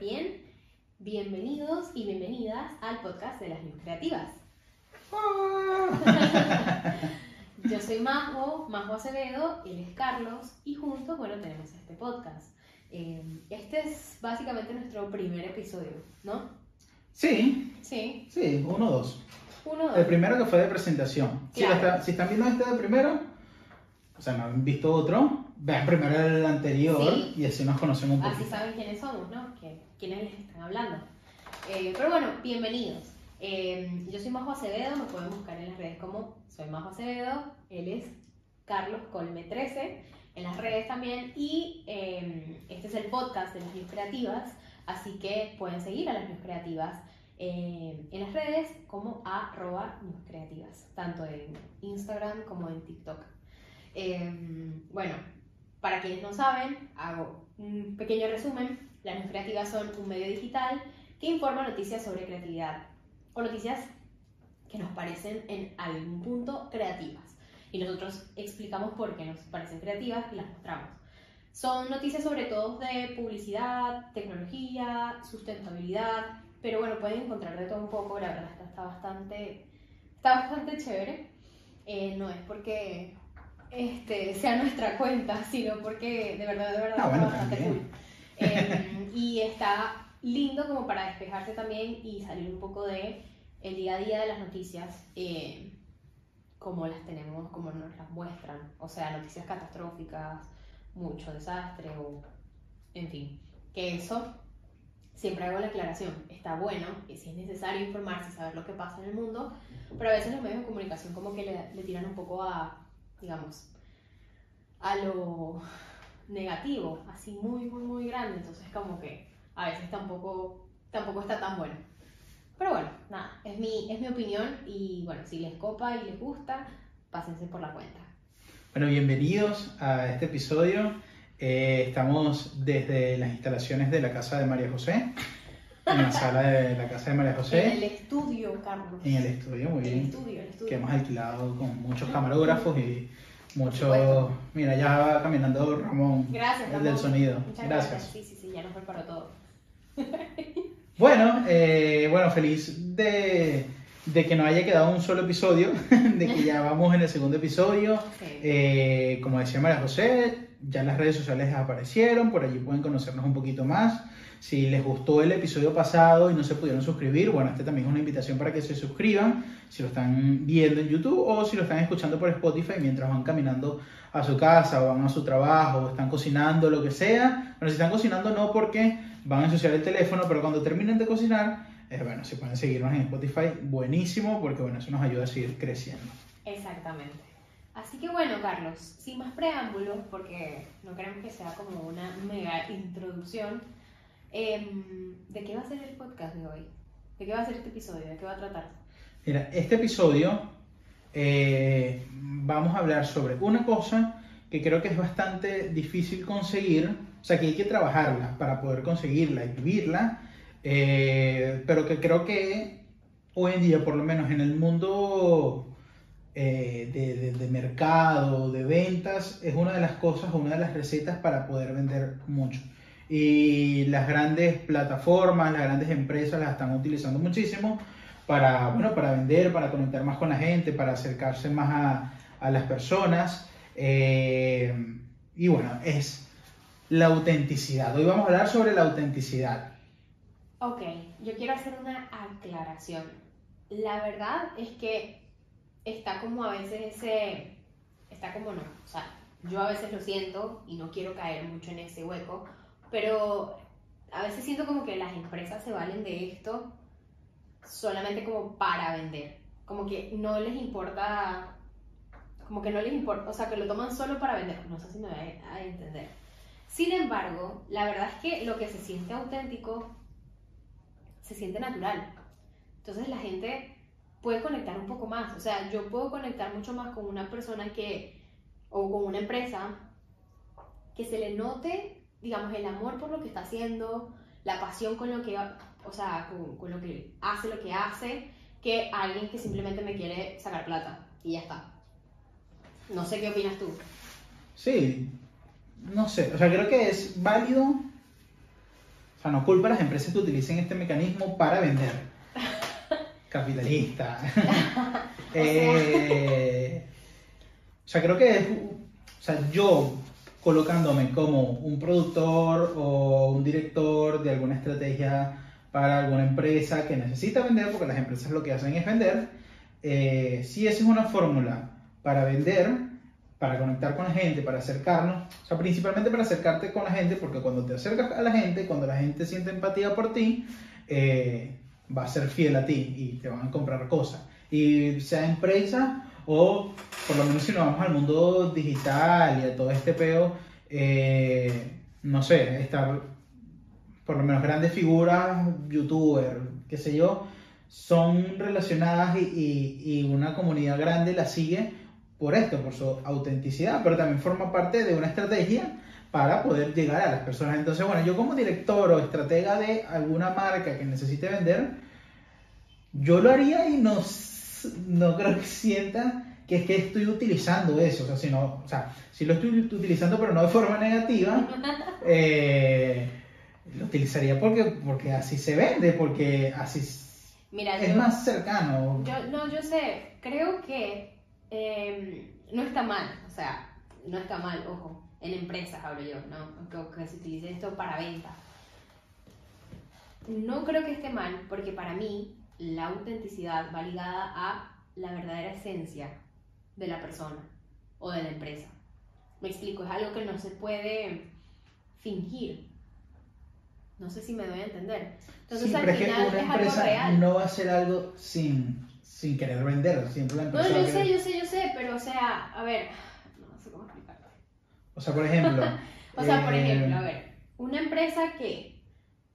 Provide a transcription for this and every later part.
bien. Bienvenidos y bienvenidas al podcast de las News Creativas. Yo soy Majo, Majo Acevedo, él es Carlos y juntos, bueno, tenemos este podcast. Eh, este es básicamente nuestro primer episodio, ¿no? Sí, Sí, sí, uno o dos. uno, dos. El primero que fue de presentación. Si, está- si están viendo este de primero, o sea, no han visto otro, vean primero el anterior Sí. y así nos conocemos un Así poquito. saben quiénes somos, ¿no? Que- quiénes les están hablando. Eh, pero bueno, bienvenidos. Eh, yo soy Majo Acevedo, me pueden buscar en las redes como soy Majo Acevedo, él es Carlos Colme 13, en las redes también, y eh, este es el podcast de las News Creativas, así que pueden seguir a las News Creativas eh, en las redes como arroba News Creativas, tanto en Instagram como en TikTok. Eh, bueno, para quienes no saben, hago un pequeño resumen. Las News Creativas son un medio digital que informa noticias sobre creatividad o noticias que nos parecen en algún punto creativas. Y nosotros explicamos por qué nos parecen creativas y las mostramos. Son noticias sobre todo de publicidad, tecnología, sustentabilidad, pero bueno, pueden encontrar de todo un poco, la verdad está, está bastante, está bastante chévere. Eh, no es porque este, sea nuestra cuenta, sino porque de verdad, de verdad Ah, está bueno, bastante también. cool. Eh, y está lindo como para despejarse también y salir un poco de el día a día de las noticias, eh, como las tenemos, como nos las muestran. O sea, noticias catastróficas, mucho desastre o, en fin, que eso siempre hago la aclaración. Está bueno, y si es necesario informarse saber lo que pasa en el mundo, pero a veces los medios de comunicación como que le tiran un poco a, digamos, a lo negativo, así muy, muy, muy grande. Entonces como que a veces tampoco, tampoco está tan bueno. Pero bueno, nada, es mi, es mi opinión y bueno, si les copa y les gusta, pásense por la cuenta. Bueno, bienvenidos a este episodio. Eh, estamos desde las instalaciones de la casa de María José, en la sala de la casa de María En el José, estudio, Carlos. en el estudio, muy El bien, estudio, el estudio. que hemos alquilado con muchos camarógrafos y supuesto. Mira, ya va caminando Ramón, Gracias, el Ramón. del sonido. Muchas Gracias. gracias. Sí, sí, sí, ya nos preparó todo. Bueno, eh, bueno, feliz de, de que no haya quedado un solo episodio, de que ya vamos en el segundo episodio. Eh, como decía María José, ya las redes sociales aparecieron, por allí pueden conocernos un poquito más. Si les gustó el episodio pasado y no se pudieron suscribir, bueno, este también es una invitación para que se suscriban, si lo están viendo en YouTube o si lo están escuchando por Spotify mientras van caminando a su casa o van a su trabajo o están cocinando, lo que sea. Bueno, si están cocinando no porque van a ensuciar el teléfono, pero cuando terminen de cocinar, eh, bueno, si pueden seguirnos en Spotify, buenísimo, porque bueno, eso nos ayuda a seguir creciendo. Exactamente. Así que bueno, Carlos, sin más preámbulos, porque no queremos que sea como una mega introducción, em, ¿de qué va a ser el podcast de hoy? ¿De qué va a ser este episodio? ¿De qué va a tratar? Mira, este episodio eh, vamos a hablar sobre una cosa que creo que es bastante difícil conseguir, o sea que hay que trabajarla para poder conseguirla y vivirla, eh, pero que creo que hoy en día, por lo menos en el mundo eh, de, de- de mercado, de ventas, es una de las cosas, una de las recetas para poder vender mucho. Y las grandes plataformas, las grandes empresas las están utilizando muchísimo para, bueno, para vender, para conectar más con la gente, para acercarse más a, a las personas. Eh, y bueno, es la autenticidad. Hoy vamos a hablar sobre la autenticidad. Ok, yo quiero hacer una aclaración. La verdad es que está como a veces ese, está como no, o sea, yo a veces lo siento y no quiero caer mucho en ese hueco, pero a veces siento como que las empresas se valen de esto solamente como para vender, como que no les importa, como que no les importa, o sea, que lo toman solo para vender, no sé si me voy a entender. Sin embargo, la verdad es que lo que se siente auténtico se siente natural. Entonces la gente puede conectar un poco más. O sea, yo puedo conectar mucho más con una persona que, o con una empresa, que se le note, digamos, el amor por lo que está haciendo, la pasión con lo que, o sea, con, con lo que hace lo que hace, que alguien que simplemente me quiere sacar plata y ya está. No sé qué opinas tú. Sí, no sé, o sea, creo que es válido O sea, no culpa a las empresas que utilicen este mecanismo para vender. Capitalista. Eh, o sea, creo que es, o sea, yo colocándome como un productor o un director de alguna estrategia para alguna empresa que necesita vender, porque las empresas lo que hacen es vender, eh, si esa es una fórmula para vender, para conectar con la gente, para acercarnos, o sea, principalmente para acercarte con la gente, porque cuando te acercas a la gente, cuando la gente siente empatía por ti, eh, va a ser fiel a ti y te van a comprar cosas. Y sea empresa o por lo menos si nos vamos al mundo digital y a todo este peo, eh, no sé, estar por lo menos grandes figuras, youtubers, qué sé yo, son relacionadas y, una comunidad grande la sigue por esto, por su autenticidad, pero también forma parte de una estrategia para poder llegar a las personas. Entonces, bueno, yo como director o estratega de alguna marca que necesite vender, yo lo haría y no, no creo que sienta que es que estoy utilizando eso, o sea, si, no, o sea, si lo estoy utilizando pero no de forma negativa, eh, lo utilizaría porque, porque así se vende, porque así es más cercano. Yo, no, yo sé, creo que em, no está mal, o sea, no está mal, ojo, en empresas hablo yo, ¿no? Que, se utilice esto para venta. No creo que esté mal, porque para mí la autenticidad va ligada a la verdadera esencia de la persona o de la empresa. Me explico, es algo que no se puede fingir. No sé si me doy a entender. Entonces, al final una es empresa real. no va a ser algo sin, sin querer vender, siempre la empresa. No, yo sé, yo sé, yo sé, pero o sea, a ver, no sé cómo explicarlo. O sea, por ejemplo. o sea, por ejemplo, a eh, ver, una empresa que,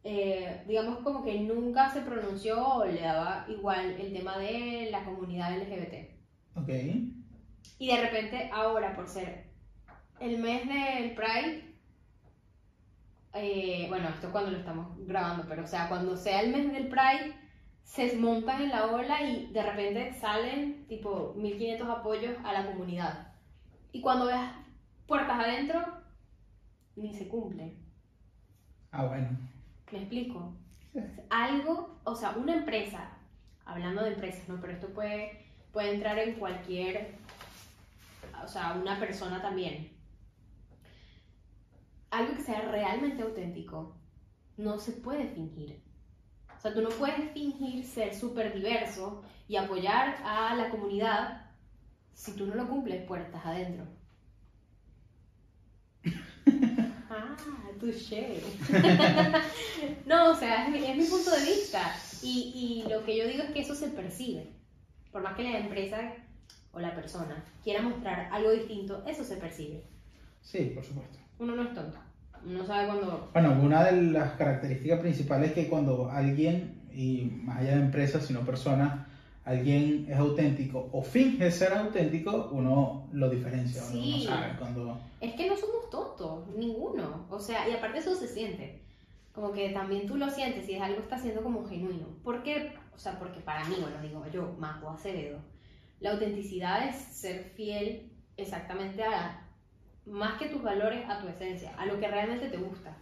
eh, digamos, como que nunca se pronunció o le daba igual el tema de la comunidad LGBT. Ok. Y de repente ahora, por ser el mes del Pride, eh, bueno, esto es cuando lo estamos grabando, pero o sea, cuando sea el mes del Pride, se montan en la ola y de repente salen tipo 1500 apoyos a la comunidad. Y cuando veas puertas adentro, ni se cumple. Ah, bueno. ¿Me explico? Algo, o sea, una empresa, hablando de empresas, ¿no? Pero esto puede, puede entrar en cualquier o sea, una persona también, algo que sea realmente auténtico, no se puede fingir. O sea, tú no puedes fingir ser súper diverso y apoyar a la comunidad si tú no lo cumples puertas adentro. Ah, touché. no, o sea, es mi, es mi, punto de vista. Y, y lo que yo digo es que eso se percibe. Por más que la empresa o la persona quiera mostrar algo distinto, eso se percibe. Sí, por supuesto. Uno no es tonto. Uno sabe cuando... Bueno, una de las características principales es que cuando alguien, y más allá de empresa, sino persona, alguien es auténtico o finge ser auténtico, uno lo diferencia. Sí. Uno sabe cuando... Es que no somos tontos, ninguno. O sea, y aparte eso se siente. Como que también tú lo sientes y es algo que está siendo como genuino. ¿Por qué? O sea, porque para mí, bueno, digo yo, Majo Acevedo, la autenticidad es ser fiel exactamente a, más que tus valores, a tu esencia, a lo que realmente te gusta.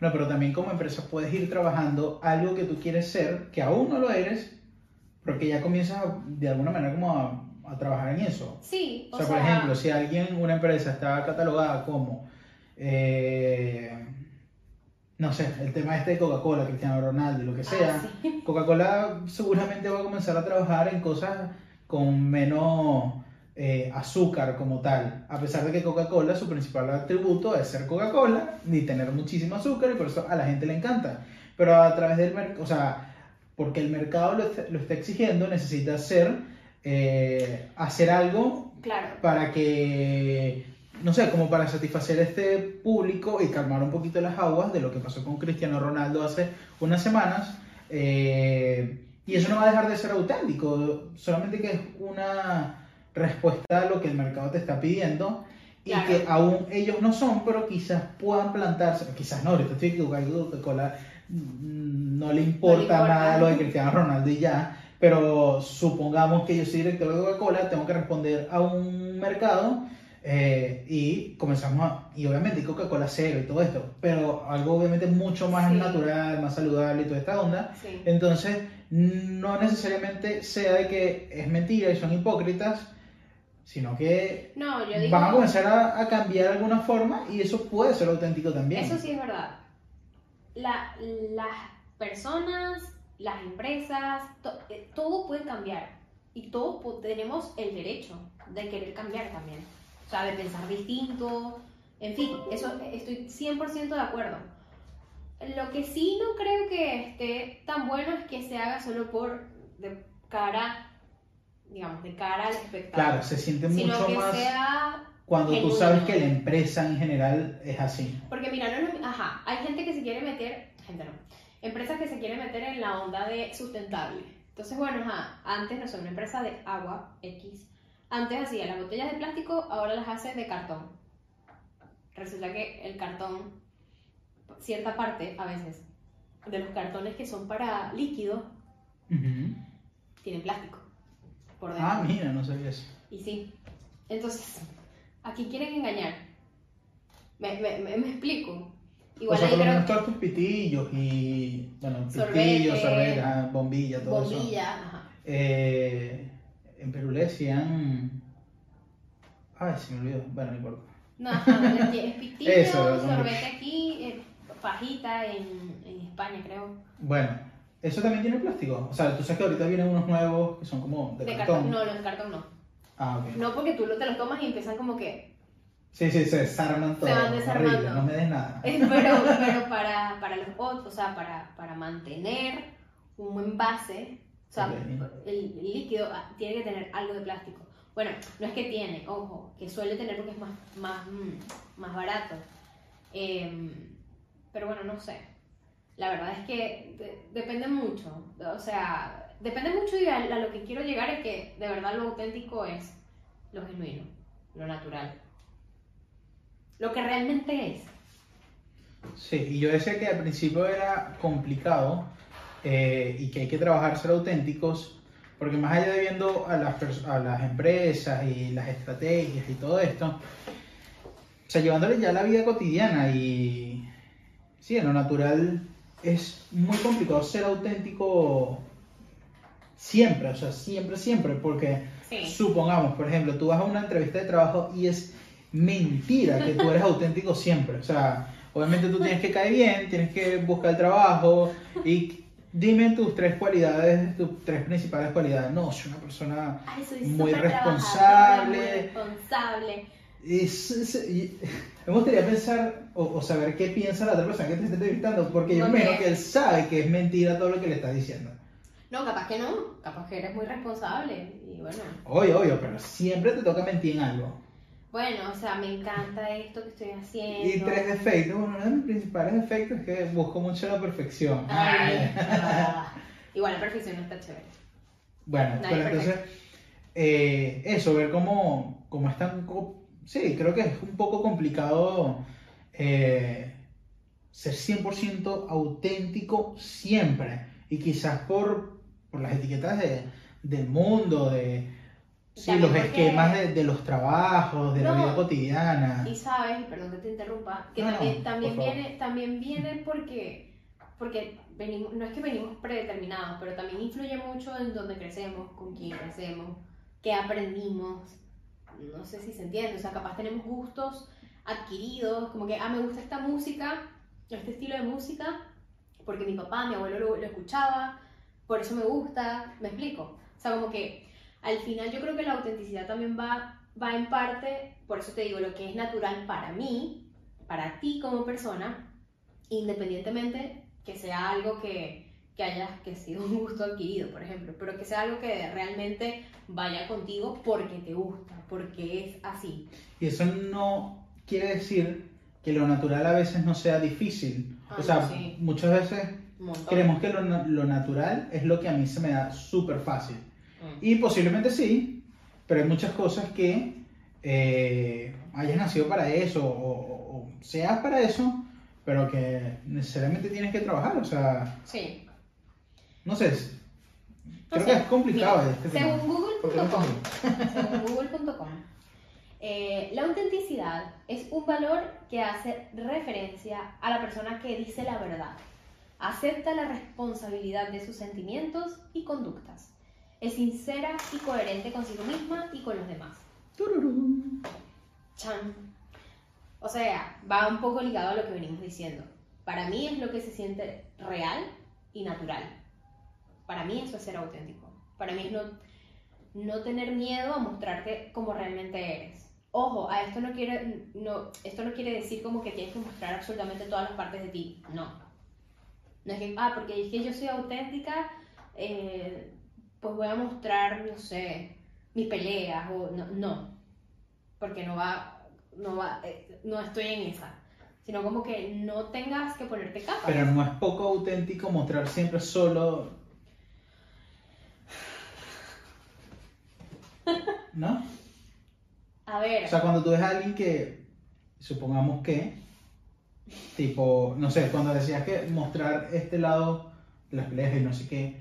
Bueno, pero también como empresa puedes ir trabajando algo que tú quieres ser, que aún no lo eres, porque ya comienzas de alguna manera como a, trabajar en eso. Sí, o, sea, por ejemplo, si alguien, una empresa está catalogada como, eh, no sé, el tema este de Coca-Cola, Cristiano Ronaldo, lo que ah, sea, Coca-Cola seguramente va a comenzar a trabajar en cosas con menos eh, azúcar como tal, a pesar de que Coca-Cola su principal atributo es ser Coca-Cola y tener muchísimo azúcar y por eso a la gente le encanta. Pero a través del mercado, o sea, porque el mercado lo, lo está exigiendo, necesita hacer, eh, hacer algo para que, no sé, como para satisfacer a este público y calmar un poquito las aguas de lo que pasó con Cristiano Ronaldo hace unas semanas. Eh, y eso no va a dejar de ser auténtico, solamente que es una respuesta a lo que el mercado te está pidiendo y que aún ellos no son, pero quizás puedan plantarse, quizás no, ahorita estoy equivocado, Coca-Cola no le importa nada lo de Cristiano Ronaldo y ya, pero supongamos que yo soy director de Coca-Cola, tengo que responder a un mercado Eh, y comenzamos a, y obviamente Coca-Cola cero y todo esto, pero algo obviamente mucho más Sí. natural, más saludable y toda esta onda. Sí. Entonces, no necesariamente sea de que es mentira y son hipócritas, sino que No, yo digo. van a comenzar a, a cambiar de alguna forma y eso puede ser auténtico también. Eso sí es verdad. La- las personas, las empresas, to- eh, todo puede cambiar. Y todos tenemos el derecho de querer cambiar también. O sea, de pensar distinto. En fin, eso estoy 100% de acuerdo. Lo que sí no creo que esté tan bueno es que se haga solo por de cara, digamos, de cara al espectador. Claro, se siente sino mucho que más sea cuando tú sabes que la empresa en general es así. Porque mira, no mi- ajá, hay gente que se quiere meter, gente no, empresas que se quieren meter en la onda de sustentable. Entonces, bueno, ajá, antes, no sé, una empresa de agua X, antes hacía las botellas de plástico, ahora las hace de cartón. Resulta que el cartón, cierta parte a veces, de los cartones que son para líquido, Ujú. tienen plástico. Por dentro. Ah, mira, no sabía eso. Y sí. Entonces, ¿a quién quieren engañar? Me, me, me, me explico. Igual o sea, ahí por lo creo menos que- todos tus pitillos y, bueno, pitillos, sorbete, ah, bombilla, todo eso. bombilla, ajá. Eh, en Perú le decían... Ay, se me olvidó. Bueno, no importa. No, ajá, es pitillo, Eso, sorbete aquí, eh, fajita en, en España, creo. Bueno, eso también tiene plástico. O sea, tú sabes que ahorita vienen unos nuevos que son como de, De cartón. cartón. No, los de cartón no. Ah, ok. No porque tú lo- te los tomas y empiezan como que... Sí, sí, se desarman todo. van desarmando. Horrible, no me des nada. eh, Pero, pero para, para los otros, o sea, para, para mantener un buen base, o sea, Ok. el, el líquido ah, tiene que tener algo de plástico. Bueno, no es que tiene, ojo, que suele tener porque es más, más, mm, más barato. Em, pero bueno, no sé. La verdad es que de- depende mucho. O sea, depende mucho y a, lo que quiero llegar es que de verdad lo auténtico es lo genuino, lo natural. Lo que realmente es. Sí, y yo decía que al principio era complicado eh, y que hay que trabajar ser auténticos, porque más allá de viendo a las, a las empresas y las estrategias y todo esto, o sea, llevándole ya la vida cotidiana y sí, en lo natural es muy complicado ser auténtico siempre, o sea, siempre, siempre, porque Sí. supongamos, por ejemplo, tú vas a una entrevista de trabajo y es mentira que tú eres auténtico siempre. O sea, obviamente tú tienes que caer bien, tienes que buscar el trabajo y dime tus tres cualidades, tus tres principales cualidades. No, soy una persona... Ay, soy Muy responsable. trabajadora, muy responsable. es- es- y- me gustaría pensar o, o saber qué piensa la otra persona que te está entrevistando, porque yo Ok. me imagino que él sabe que es mentira todo lo que le estás diciendo. No, capaz que no. Capaz que eres muy responsable. Y bueno, Obvio, obvio, pero siempre te toca mentir en algo. bueno, o sea, me encanta esto que estoy haciendo. Y tres defectos. Bueno, uno de mis principales defectos es que busco mucho la perfección. Ay, ah. Igual la perfección no está chévere. Bueno, Nadie pero es entonces, eh, eso, ver cómo, cómo es tan... Sí, creo que es un poco complicado eh, ser 100% auténtico siempre. Y quizás por, por las etiquetas de, del mundo, de sí, los esquemas de, de los trabajos, de la No. vida cotidiana. Y sabes, perdón que te interrumpa, que No, también, también, viene, también viene porque, porque venimos, no es que venimos predeterminados, pero también influye mucho en dónde crecemos, con quién crecemos, qué aprendimos. No sé si se entiende, o sea, capaz tenemos gustos adquiridos, como que, ah, me gusta esta música, este estilo de música, porque mi papá, mi abuelo lo, lo escuchaba, por eso me gusta, me explico. O sea, como que al final yo creo que la autenticidad también va, va en parte, por eso te digo, lo que es natural para mí, para ti como persona, independientemente que sea algo que, que haya que sido un gusto adquirido, por ejemplo, pero que sea algo que realmente vaya contigo porque te gusta, porque es así. Y eso no quiere decir que lo natural a veces no sea difícil. Ah, o sea, no, sí. muchas veces montón. creemos que lo, lo natural es lo que a mí se me da súper fácil. Mm. Y posiblemente sí, pero hay muchas cosas que eh, hayas nacido para eso o, o- o seas para eso, pero que necesariamente tienes que trabajar. O sea, Sí. no sé, No creo sé, que es complicado mira, este según google.com, según google.com, Eh, la autenticidad es un valor que hace referencia a la persona que dice la verdad, acepta la responsabilidad de sus sentimientos y conductas, es sincera y coherente consigo misma y con los demás. Chan. O sea, va un poco ligado a lo que venimos diciendo. Para mí es lo que se siente real y natural. Para mí eso es ser auténtico. Para mí es no, no tener miedo a mostrarte como realmente eres. Ojo, a esto no quiere, no, esto no quiere decir como que tienes que mostrar absolutamente todas las partes de ti. No. No es que, ah, porque es que yo soy auténtica, eh, pues voy a mostrar, no sé, mis peleas o no. no. Porque no va, no va, eh, no estoy en esa. Sino como que no tengas que ponerte capas. Pero no es poco auténtico mostrar siempre solo. ¿No? A ver. O sea, cuando tú ves a alguien que, supongamos que, tipo, no sé, cuando decías que mostrar este lado de las peleas y no sé qué,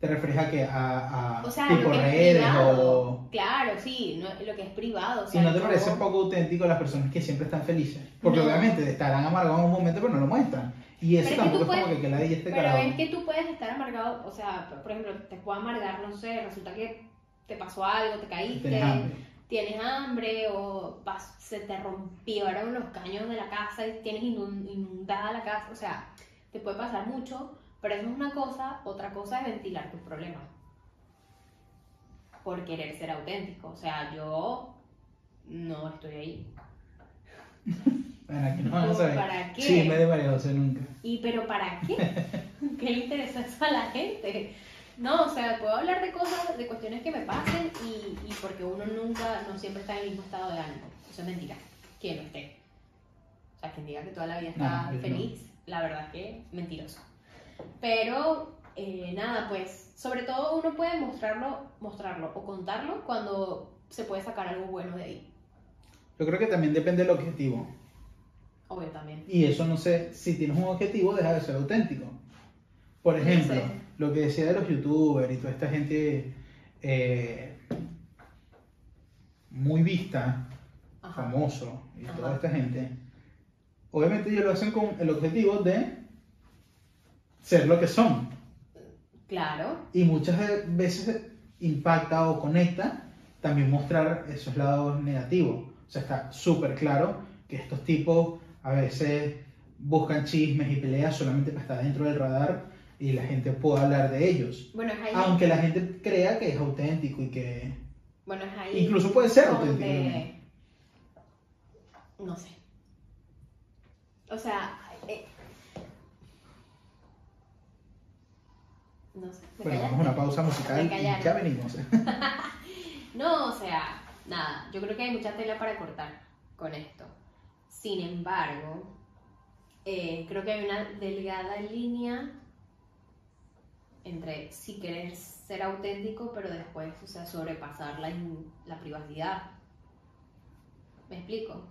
te refieres a que a, a O sea, tipo que redes o... Claro, sí, no- lo que es privado. o sea, no te parece poco auténtico las personas que siempre están felices. Porque No. obviamente estarán amargados en un momento, pero no lo muestran. Y eso Pero es que tampoco es como puedes- que, que la este Pero es que tú puedes estar amargado, o sea, por ejemplo, te puede amargar, no sé, resulta que te pasó algo, te caíste, Tienes hambre. o se te rompieron los caños de la casa y tienes inun- inundada la casa, o sea, te puede pasar mucho, pero eso es una cosa, otra cosa es ventilar tus problemas. Por querer ser auténtico, o sea, yo no estoy ahí. Bueno, aquí no van a ¿Cómo saber. para qué? Sí, me de María José nunca. ¿Y pero para qué? ¿Qué le interesa eso a la gente? No, o sea, puedo hablar de cosas, de cuestiones que me pasen y, y porque uno nunca, no siempre está en el mismo estado de ánimo. Eso es mentira. Quien no esté. O sea, quien diga que toda la vida está No, yo no. feliz, la verdad es que mentiroso. Pero, eh, nada, pues, sobre todo uno puede mostrarlo, mostrarlo o contarlo cuando se puede sacar algo bueno de ahí. Yo creo que también depende del objetivo. Obvio también. Y eso no sé, si tienes un objetivo, deja de ser auténtico. Por ejemplo, sé. Lo que decía de los youtubers y toda esta gente eh, muy vista, Ajá. famoso y Ajá. toda esta gente, obviamente ellos lo hacen con el objetivo de ser lo que son. Claro. Y muchas veces impacta o conecta también mostrar esos lados negativos. O sea, está súper claro que estos tipos a veces buscan chismes y peleas solamente para estar dentro del radar y la gente pueda hablar de ellos. Bueno, es ahí. Aunque la gente crea que es auténtico y que Bueno, es ahí. incluso puede ser donde- auténtico. No sé. O sea, eh, no sé. ¿me Bueno, vamos a una pausa musical y ya venimos. No, o sea, nada. Yo creo que hay mucha tela para cortar con esto. Sin embargo, eh, creo que hay una delgada línea entre si querer ser auténtico, pero después, o sea, sobrepasar la, la privacidad. ¿Me explico?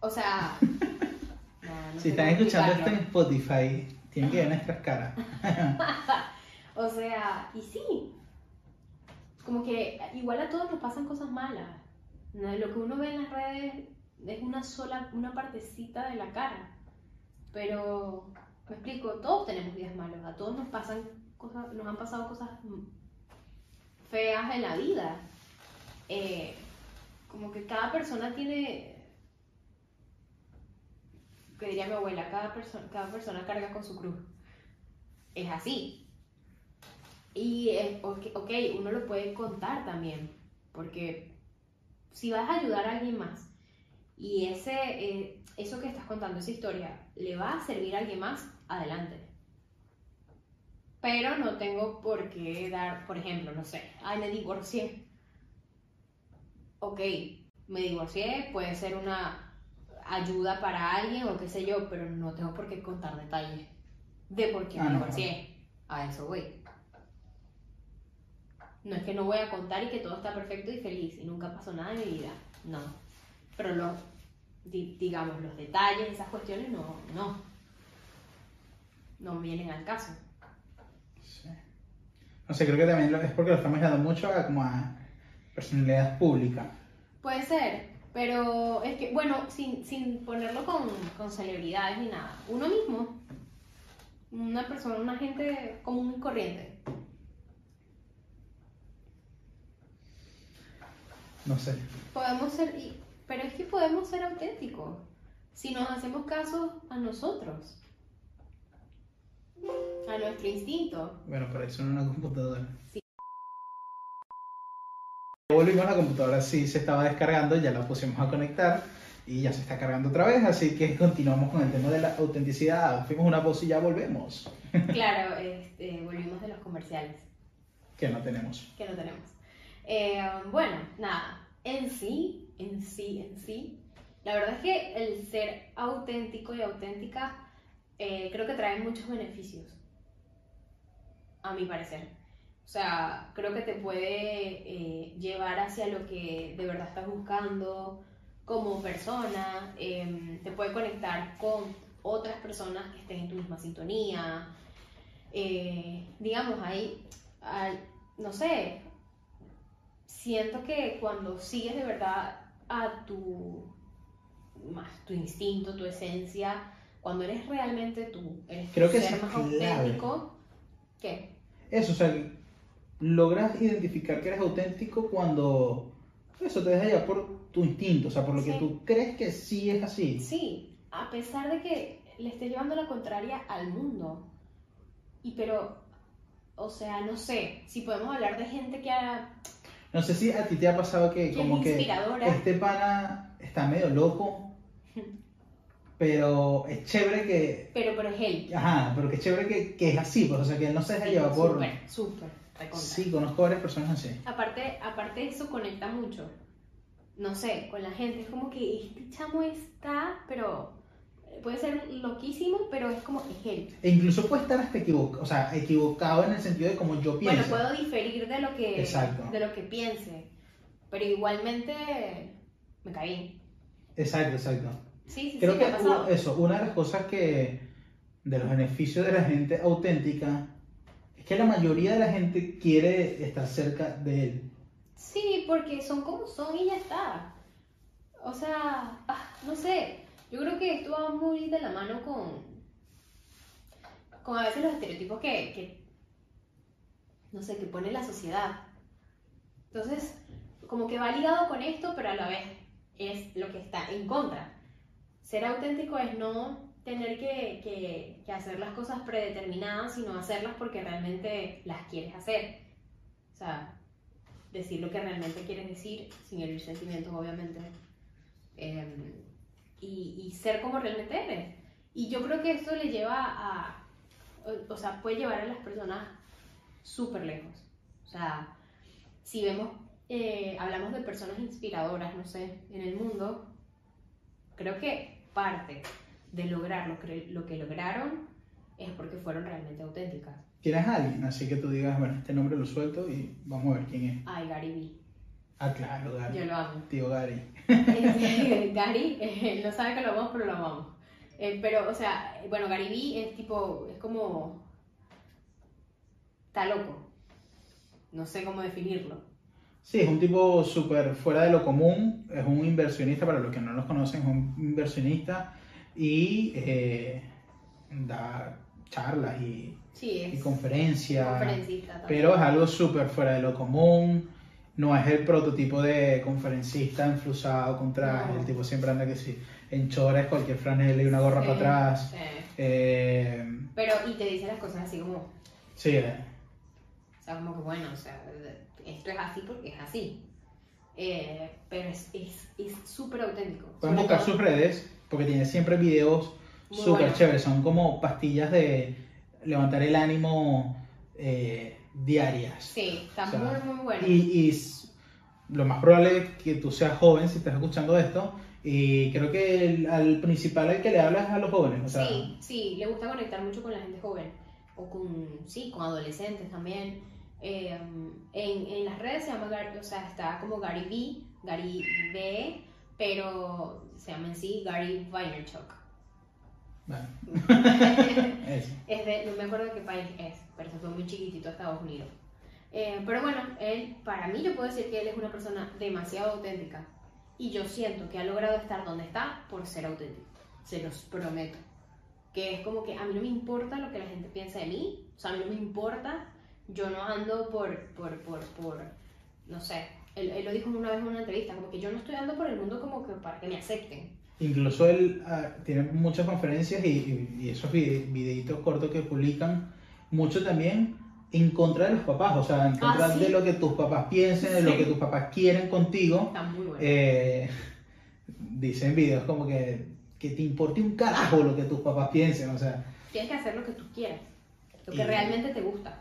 O sea, no Si están escuchando esto en. Spotify, tienen que ver nuestras caras. O sea, y sí. Como que igual a todos nos pasan cosas malas. ¿no? Lo que uno ve en las redes es una sola, una partecita de la cara. Pero, me explico, todos tenemos días malos. A todos nos pasan cosas, nos han pasado cosas feas en la vida. Eh, como que cada persona tiene, que diría mi abuela, cada, persona cada persona carga con su cruz. Es así. Y es, ok, ok, uno lo puede contar también, porque si vas a ayudar a alguien más y ese, eh, eso que estás contando, esa historia, le va a servir a alguien más, adelante. Pero no tengo por qué dar, por ejemplo, no sé, ay, me divorcié. Ok, me divorcié, puede ser una ayuda para alguien o qué sé yo, pero no tengo por qué contar detalles de por qué Ah, me divorcié. A eso voy. No es que no voy a contar y que todo está perfecto y feliz y nunca pasó nada en mi vida. No. Pero los, di- digamos, los detalles, esas cuestiones, no, no. No vienen al caso. Sí. No sé, creo que también es porque lo estamos dando mucho a, como a, personalidad pública. Puede ser, pero es que, bueno, sin, sin ponerlo con, con celebridades ni nada, uno mismo, una persona, una gente común y corriente. No sé. Podemos ser, y- pero es que podemos ser auténticos si nos hacemos caso a nosotros, a nuestro instinto. Bueno, para eso en una computadora. Sí. Volvimos a la computadora, sí se estaba descargando, ya la pusimos a conectar y ya se está cargando otra vez, así que continuamos con el tema de la autenticidad. Fuimos una voz y ya volvemos, Claro, este, volvimos de los comerciales. que no tenemos. que no tenemos. Eh, bueno, nada, en sí, en sí, en sí, la verdad es que el ser auténtico y auténtica eh, creo que trae muchos beneficios, a mi parecer. O sea, creo que te puede eh, llevar hacia lo que de verdad estás buscando como persona, em, te puede conectar con otras personas que estén en tu misma sintonía. Eh, digamos, ahí, no sé, siento que cuando sigues de verdad a tu, más tu instinto, tu esencia, cuando eres realmente tú, eres Creo tu que ser eso más es clave. auténtico, ¿qué? Eso, o sea, logras identificar que eres auténtico cuando eso te deja llevar por tu instinto, o sea, por lo que tú crees que sí es así. Sí, a pesar de que le esté llevando la contraria al mundo. Y pero, o sea, no sé, si podemos hablar de gente que, ha, No sé si a ti te ha pasado que como que este pana está medio loco, pero es chévere que, Pero, pero es él. ajá, pero que es chévere que, que es así, pues, o sea, que él no se deja llevar por... Súper, súper. Sí, conozco varias personas así. Aparte, aparte eso conecta mucho. No sé, con la gente. Es como que este chamo está, pero puede ser loquísimo, pero es como es él. E incluso puede estar hasta equivocado, o sea, equivocado en el sentido de como yo pienso. Bueno, puedo diferir de lo que Exacto. de lo que piense, pero igualmente me caí. Exacto, exacto. Sí, sí, Creo sí, que ha eso, una de las cosas que, de los beneficios de la gente auténtica, es que la mayoría de la gente quiere estar cerca de él. Sí, porque son como son y ya está. O sea, ah, no sé, yo creo que esto va muy de la mano con, con a veces los estereotipos que, que, no sé, que pone la sociedad. Entonces, como que va ligado con esto, pero a la vez es lo que está en contra. Ser auténtico es no tener que, que, que hacer las cosas predeterminadas, sino hacerlas porque realmente las quieres hacer. O sea, decir lo que realmente quieres decir, sin herir sentimientos, obviamente. Eh, y, y ser como realmente eres. Y yo creo que esto le lleva a, o, o sea, puede llevar a las personas súper lejos. O sea, si vemos, eh, hablamos de personas inspiradoras, no sé, en el mundo, creo que parte de lograr lo que, lo que lograron es porque fueron realmente auténticas. Tienes a alguien, así que tú digas, bueno, este nombre lo suelto y vamos a ver quién es. Ay, Gary Vee. Ah, claro, Gary. Yo lo amo. Tío Gary. Eh, Gary, eh, no sabe que lo amamos, pero lo amamos. Eh, pero, o sea, bueno, Gary Vee es tipo, es como, está loco. No sé cómo definirlo. Sí, es un tipo súper fuera de lo común, es un inversionista, para los que no los conocen, es un inversionista y eh, da charlas y, Sí, y conferencias, conferencista también. pero es algo súper fuera de lo común, no es el prototipo de conferencista enflusado con traje, No. el tipo siempre anda que sí, en chores, cualquier franela y una gorra Sí, para atrás. sí. Eh, Pero, y te dice las cosas así como, sí, eh, o sea, como que bueno, o sea, esto es así porque es así. Eh, pero es es- es súper auténtico. pueden buscar todo- sus redes porque tiene siempre videos súper bueno. chéveres, son como pastillas de levantar el ánimo eh, diarias. Sí, está O sea, muy, muy bueno. Y, y lo más probable es que tú seas joven si estás escuchando esto. Y creo que el- al principal al que le hablas es a los jóvenes. O sea, sí, sí, le gusta conectar mucho con la gente joven. O con, sí, con adolescentes también. Eh, en, en las redes se llama, o sea, está como Gary V, Gary B, pero se llama en sí Gary Vaynerchuk. bueno. Es de, no me acuerdo de qué país es, pero se fue muy chiquitito a Estados Unidos. Eh, pero bueno, él, para mí yo puedo decir que él es una persona demasiado auténtica. Y yo siento que ha logrado estar donde está por ser auténtico. Se los prometo. Que es como que a mí no me importa lo que la gente piensa de mí. O sea, a mí no me importa. Yo no ando por, por, por, por no sé. Él, él lo dijo una vez en una entrevista, como que yo no estoy andando por el mundo como que para que me acepten. Incluso él ah, tiene muchas conferencias y, y- y esos vide- videitos cortos que publican, mucho también en contra de los papás, o sea, en contra sí. de lo que tus papás piensen, de lo Sí. que tus papás quieren contigo. Está muy bueno. Eh, dicen videos como que, que te importe un carajo lo que tus papás piensen, o sea, Tienes que hacer lo que tú quieras, lo que Y- realmente te gusta.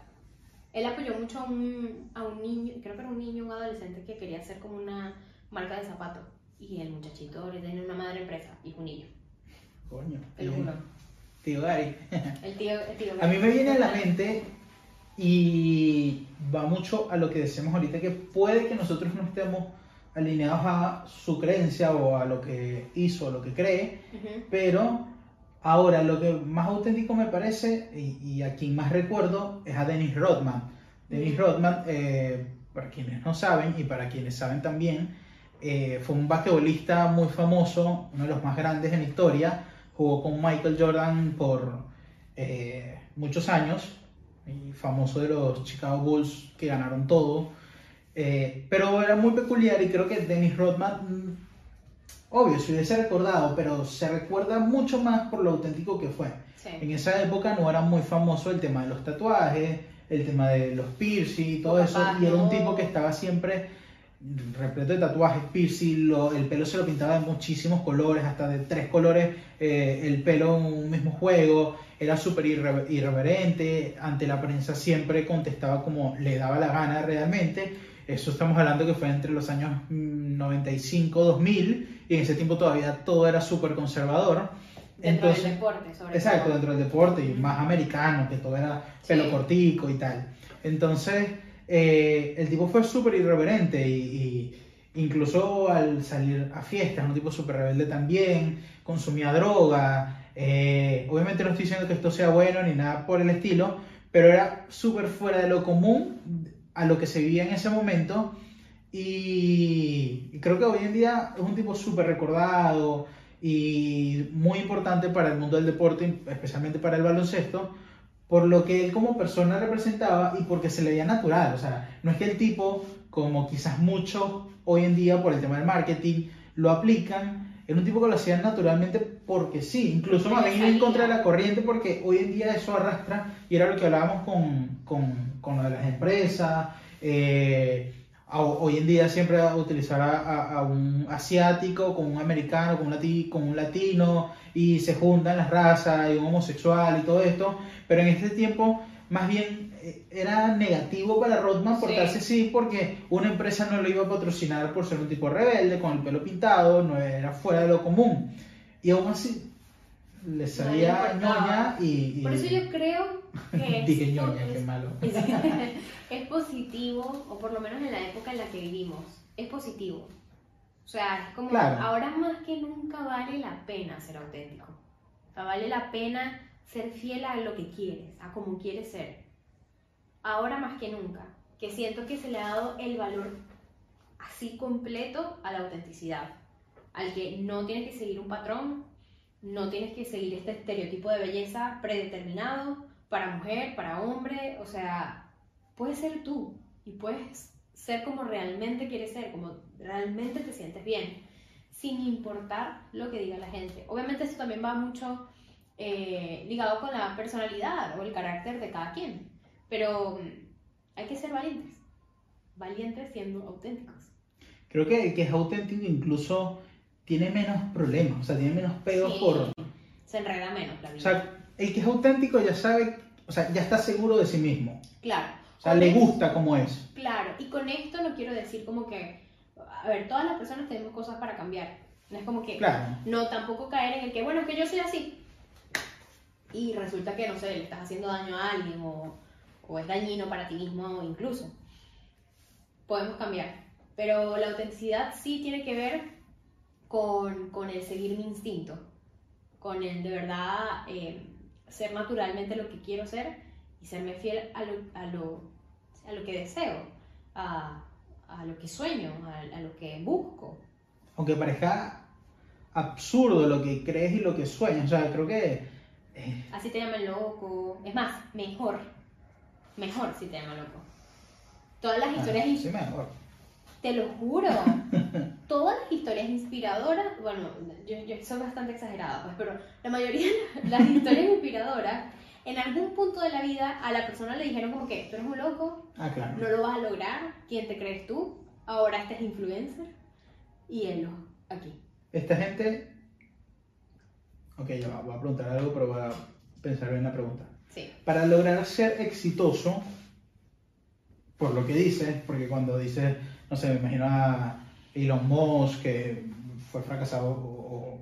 Él apoyó mucho a un, a un niño, creo que era un niño, un adolescente que quería hacer como una marca de zapatos. Y el muchachito ahora tiene una madre empresa y es un niño, coño. te lo juro. Tío Gary. El tío, el tío A mí me viene a la mente y va mucho a lo que decíamos ahorita, que puede que nosotros no estemos alineados a su creencia o a lo que hizo, o lo que cree, Ujú. pero ahora lo que más auténtico me parece y, y a quien más recuerdo es a Dennis Rodman. Dennis Mm. Rodman, eh, para quienes no saben y para quienes saben también, eh, fue un basquetbolista muy famoso, uno de los más grandes en la historia, jugó con Michael Jordan por eh, muchos años, y famoso de los Chicago Bulls que ganaron todo, eh, pero era muy peculiar y creo que Dennis Rodman, mm, obvio, se hubiese recordado, pero se recuerda mucho más por lo auténtico que fue. Sí. En esa época no era muy famoso el tema de los tatuajes, el tema de los piercing y todo eso, y era un tipo que estaba siempre repleto de tatuajes, piercing, lo- el pelo se lo pintaba de muchísimos colores, hasta de tres colores, eh, el pelo en un mismo juego, era súper irre- irreverente, ante la prensa siempre contestaba como le daba la gana realmente, eso estamos hablando que fue entre los años mm, 95-2000, y en ese tiempo todavía todo era súper conservador. Dentro Entonces, del deporte, sobre Exacto, todo. dentro del deporte y más americano, que todo era pelo Sí. cortico y tal. Entonces, eh, el tipo fue súper irreverente y, y incluso al salir a fiestas, un tipo súper rebelde también, consumía droga. eh, obviamente no estoy diciendo que esto sea bueno ni nada por el estilo, pero era súper fuera de lo común a lo que se vivía en ese momento. Y creo que hoy en día es un tipo súper recordado y muy importante para el mundo del deporte, especialmente para el baloncesto, por lo que él como persona representaba y porque se le veía natural. O sea, no es que el tipo, como quizás muchos hoy en día por el tema del marketing, lo aplican, era un tipo que lo hacían naturalmente porque sí, incluso más bien en contra de la corriente porque hoy en día eso arrastra y era lo que hablábamos con, con, con lo de las empresas. eh, hoy en día siempre a utilizar a, a- a un asiático con un americano, con un, lati- con un latino y se juntan las razas y un homosexual y todo esto, pero en este tiempo más bien eh, era negativo para Rodman Sí. portarse así porque una empresa no lo iba a patrocinar por ser un tipo rebelde, con el pelo pintado, no era fuera de lo común. Y aún así le salía importaba. ñoña y, y- Por eso yo creo que dije ñoña, es- qué malo. es, es positivo, o por lo menos en la época en la que vivimos, es positivo. O sea, es como Claro. ahora más que nunca vale la pena ser auténtico. O sea, vale la pena ser fiel a lo que quieres, a como quieres ser. Ahora más que nunca, que siento que se le ha dado el valor así completo a la autenticidad, al que no tienes que seguir un patrón, no tienes que seguir este estereotipo de belleza predeterminado para mujer, para hombre, o sea, puedes ser tú y puedes ser como realmente quieres ser, como realmente te sientes bien, sin importar lo que diga la gente. Obviamente eso también va mucho eh, ligado con la personalidad o el carácter de cada quien, pero mm, hay que ser valientes, valientes siendo auténticos. Creo que el que es auténtico incluso tiene menos problemas, o sea, tiene menos pedos Sí, por... Se enreda menos la O vida. sea, el que es auténtico ya sabe, o sea, ya está seguro de sí mismo. claro. O sea, le gusta como es. Claro, y con esto no quiero decir como que, a ver, todas las personas tenemos cosas para cambiar. No es como que, Claro. no, tampoco caer en el que, bueno, que yo soy así. Y resulta que, no sé, le estás haciendo daño a alguien o, o es dañino para ti mismo incluso. Podemos cambiar. Pero la autenticidad sí tiene que ver con, con el seguir mi instinto, con el de verdad eh, ser naturalmente lo que quiero ser y serme fiel a lo, a lo a lo que deseo, a, a lo que sueño, a, a lo que busco. Aunque parezca absurdo lo que crees y lo que sueñas, o sea, creo que... eh, Así te llaman loco. Es más, mejor. Mejor si te llaman loco. Todas las historias, ah, sí, mejor. Te lo juro, todas las historias inspiradoras, bueno, yo, yo soy bastante exagerada, pues, pero la mayoría de las historias inspiradoras, en algún punto de la vida a la persona le dijeron como que tú eres un loco, Ah, claro. no lo vas a lograr, ¿quién te crees tú? Ahora este es influencer y él aquí. Esta gente... Ok, ya va, voy a preguntar algo, pero voy a pensar bien la pregunta. Sí, Para lograr ser exitoso, por lo que dices, porque cuando dices, no sé, me imagino a Elon Musk que fue fracasado o,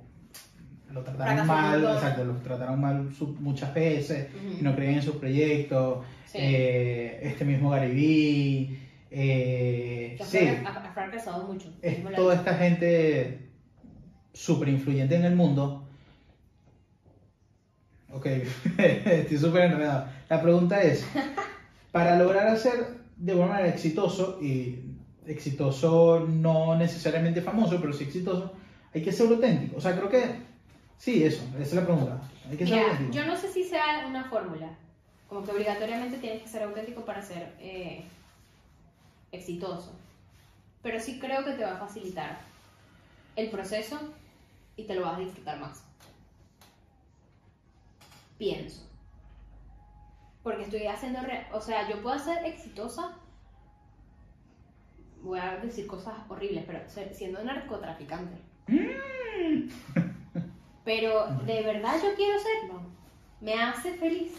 o lo trataron mal, exacto, lo trataron mal su- muchas veces y no creían en sus proyectos. Sí. Eh, este mismo Gary Vee, eh, que sí, ha, fracasado mucho. es toda esta gente súper influyente en el mundo. Ok, estoy súper enredado. La pregunta es, para lograr ser de buena manera exitoso, y exitoso no necesariamente famoso, pero sí exitoso, hay que ser auténtico. O sea, creo que, sí, eso, esa es la pregunta. Hay que ser Mira, auténtico. yo no sé si sea una fórmula, como que obligatoriamente tienes que ser auténtico para ser eh, exitoso, pero sí creo que te va a facilitar el proceso y te lo vas a disfrutar más. Pienso. Porque estoy haciendo, o sea, yo puedo ser exitosa, voy a decir cosas horribles, pero siendo narcotraficante. Pero de verdad yo quiero serlo. Me hace feliz.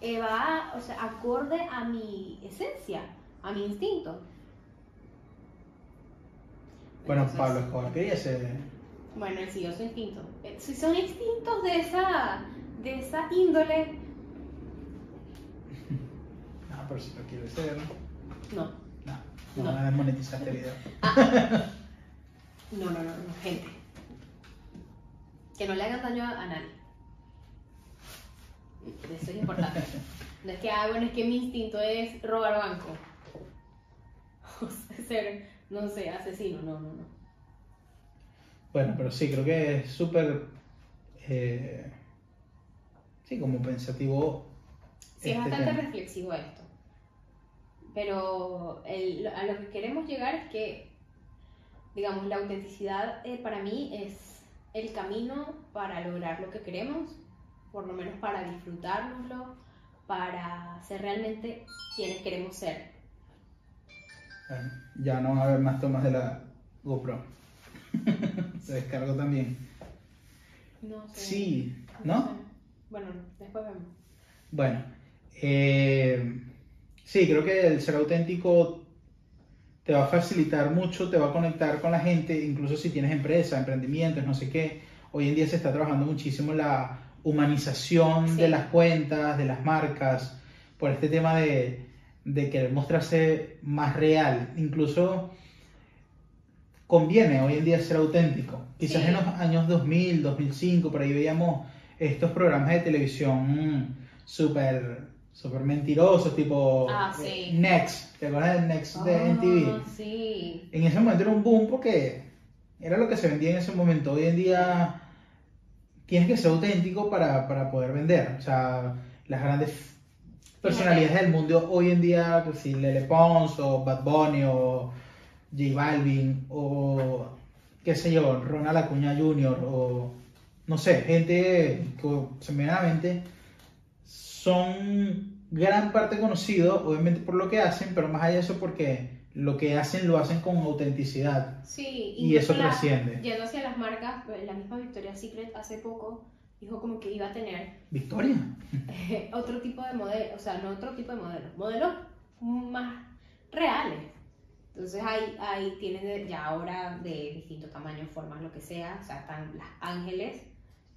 Eh, va, o sea, acorde a mi esencia, a mi instinto. Bueno, Entonces, Pablo Escobar quería ser... Bueno, él siguió su instinto. Eh, Si son instintos de esa, de esa índole, No, pero si lo quiere ser... no. No, no, No. van a desmonetizar este video. No, no, no, no, gente. Que no le hagan daño a nadie. Eso es importante. No es que, ah, bueno, es que mi instinto es robar banco. O sea, ser, no sé, asesino, no, no, no. Bueno, pero sí, creo que es súper. eh, sí, como pensativo. Sí, es este bastante tema. reflexivo esto. Pero el- a lo que queremos llegar es que, digamos, la autenticidad eh, para mí es el camino para lograr lo que queremos, por lo menos para disfrutárnoslo, para ser realmente quienes queremos ser. Ya no va a haber más tomas de la GoPro. Se descargó también. No sé. Sí, ¿no? sé. Bueno, después vemos. Bueno, eh, sí, creo que el ser auténtico te va a facilitar mucho, te va a conectar con la gente, incluso si tienes empresa, emprendimientos, no sé qué. Hoy en día se está trabajando muchísimo la humanización Sí. de las cuentas, de las marcas, por este tema de, de querer mostrarse más real. Incluso conviene hoy en día ser auténtico. Quizás Sí. en los años 2000, 2005, por ahí veíamos estos programas de televisión mm, súper súper mentirosos, tipo Ah, eh, sí. Next. ¿Te acuerdas del Next de Ah, MTV? sí. En ese momento era un boom porque era lo que se vendía en ese momento. Hoy en día tienes que ser auténtico para, para poder vender. O sea, las grandes personalidades del mundo hoy en día, pues si Lele Pons o Bad Bunny o J Balvin o qué sé yo, Ronald Acuña Jr. o no sé, gente que se me viene a la mente, son gran parte conocidos, obviamente por lo que hacen, pero más allá de eso porque lo que hacen lo hacen con autenticidad. Sí, Y eso la- trasciende. Yendo hacia las marcas, pues, la misma Victoria's Secret hace poco dijo como que iba a tener Victoria. eh, otro tipo de modelo, o sea, no otro tipo de modelos, modelos más reales. Entonces ahí, ahí tienen ya ahora de distintos tamaños, formas, lo que sea, o sea, están las ángeles,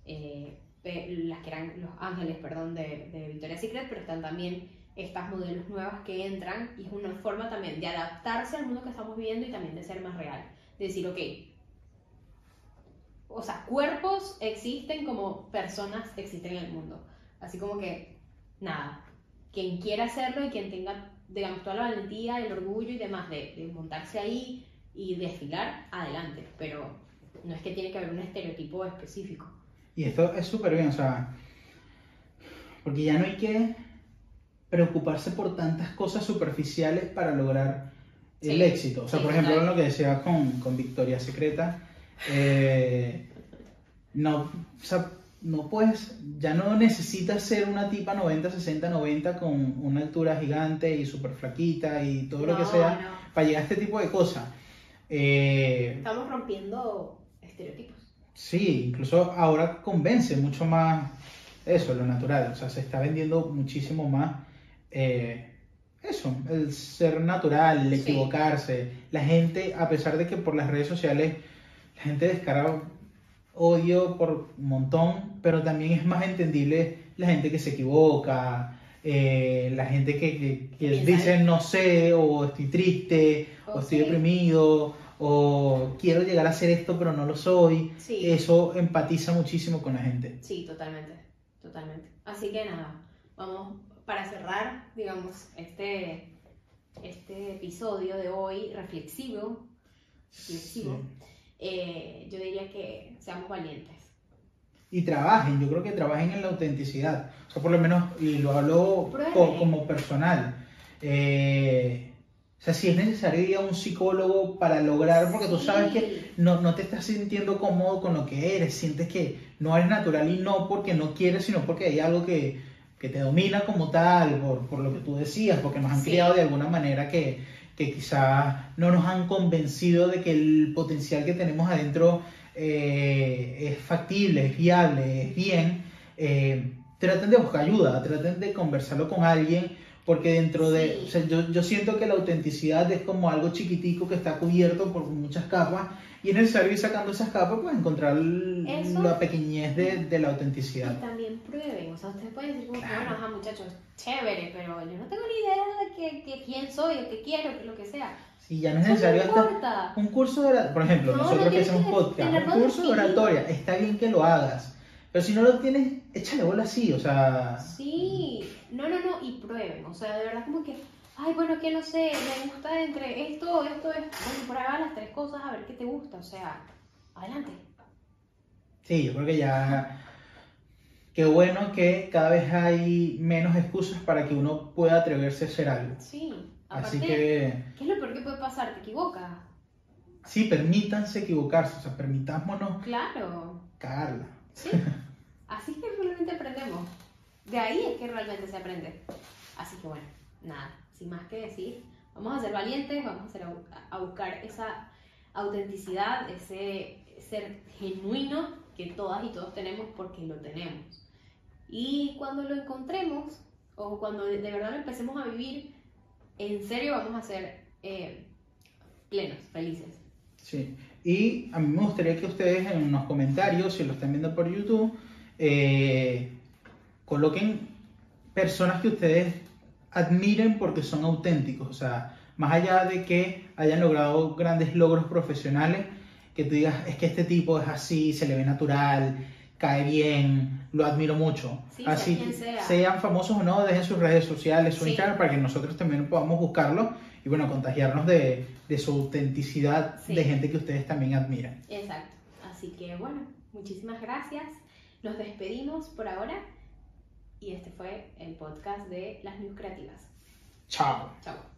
eh, las que eran los ángeles, perdón, de, de Victoria's Secret, pero están también estas modelos nuevas que entran y es una forma también de adaptarse al mundo que estamos viviendo y también de ser más real. De decir, ok, o sea, cuerpos existen como personas existen en el mundo. Así como que, nada, quien quiera hacerlo y quien tenga digamos, toda la valentía, el orgullo y demás de, de montarse ahí y desfilar, adelante. Pero no es que tiene que haber un estereotipo específico. Y esto es súper bien, o sea, porque ya no hay que preocuparse por tantas cosas superficiales para lograr el éxito. O sea, sí, por ejemplo, lo que decías con, con Victoria Secreta, eh, no, o sea, no puedes, ya no necesitas ser una tipa 90, 60, 90 con una altura gigante y súper flaquita y todo lo que sea no. para llegar a este tipo de cosas. Eh, Estamos rompiendo estereotipos. Sí, incluso ahora convence mucho más eso, lo natural. O sea, se está vendiendo muchísimo más eh, eso, el ser natural, el Sí. equivocarse. La gente, a pesar de que por las redes sociales la gente descarga odio por un montón, pero también es más entendible la gente que se equivoca, eh, la gente que, que- dice no sé, o estoy triste, o O estoy deprimido, o quiero llegar a hacer esto pero no lo soy. Sí. Eso empatiza muchísimo con la gente. Sí, totalmente, totalmente. Así que nada, vamos para cerrar, digamos, este, este episodio de hoy reflexivo, reflexivo eh, yo diría que seamos valientes. Y trabajen, yo creo que trabajen en la autenticidad. O sea, por lo menos, y lo hablo co- como personal. Eh, o sea, si es necesario ir a un psicólogo para lograr, porque tú sabes que no, no te estás sintiendo cómodo con lo que eres, sientes que no eres natural y no porque no quieres, sino porque hay algo que, que te domina como tal, por, por lo que tú decías, porque nos han Sí. criado de alguna manera que, que quizás no nos han convencido de que el potencial que tenemos adentro eh, es factible, es viable, es bien. Eh, traten de buscar ayuda, traten de conversarlo con alguien, porque dentro de, Sí. o sea, yo, yo siento que la autenticidad es como algo chiquitico que está cubierto por muchas capas y es necesario ir sacando esas capas para encontrar Eso. la pequeñez de, de la Y autenticidad. también prueben, o sea, ustedes pueden decir como, Claro. bueno, ajá, muchachos, chévere, pero yo no tengo ni idea de que, que quién soy, o qué quiero, que lo que sea. Si ya no es necesario hasta un curso de oratoria, por ejemplo, No, no nosotros que hacemos podcast, un curso de oratoria, está bien que lo hagas, pero si no lo tienes, échale bola así, o sea, Sí, no, no, no, y prueben, o sea, de verdad como que, ay, bueno, que no sé, me gusta entre esto, esto, esto, bueno, prueba las tres cosas a ver qué te gusta, o sea, adelante. sí, yo creo que ya, qué bueno que cada vez hay menos excusas para que uno pueda atreverse a hacer algo. Sí, aparte, Así que, ¿qué es lo peor que puede pasar? ¿Te equivocas? sí, permítanse equivocarse, o sea, permitámonos Claro, cagarla. sí, así es que realmente aprendemos, de ahí es que realmente se aprende. Así que bueno, nada, sin más que decir, vamos a ser valientes, vamos a, buscar esa autenticidad, ese ser genuino que todas y todos tenemos porque lo tenemos. Y cuando lo encontremos, o cuando de verdad lo empecemos a vivir, en serio vamos a ser eh, plenos, felices. Sí, y a mí me gustaría que ustedes en los comentarios, si lo están viendo por YouTube, eh, coloquen personas que ustedes admiren porque son auténticos. O sea, más allá de que hayan logrado grandes logros profesionales, que tú digas, es que este tipo es así, se le ve natural, cae bien, lo admiro mucho. Sí, sea así, quien sea. sean famosos o no, dejen sus redes sociales, su Sí. Instagram, para que nosotros también podamos buscarlo y bueno, contagiarnos de, de su autenticidad Sí. de gente que ustedes también admiran. Exacto. Así que bueno, muchísimas gracias. Nos despedimos por ahora. Y este fue el podcast de Las News Creativas. Chao. Chao.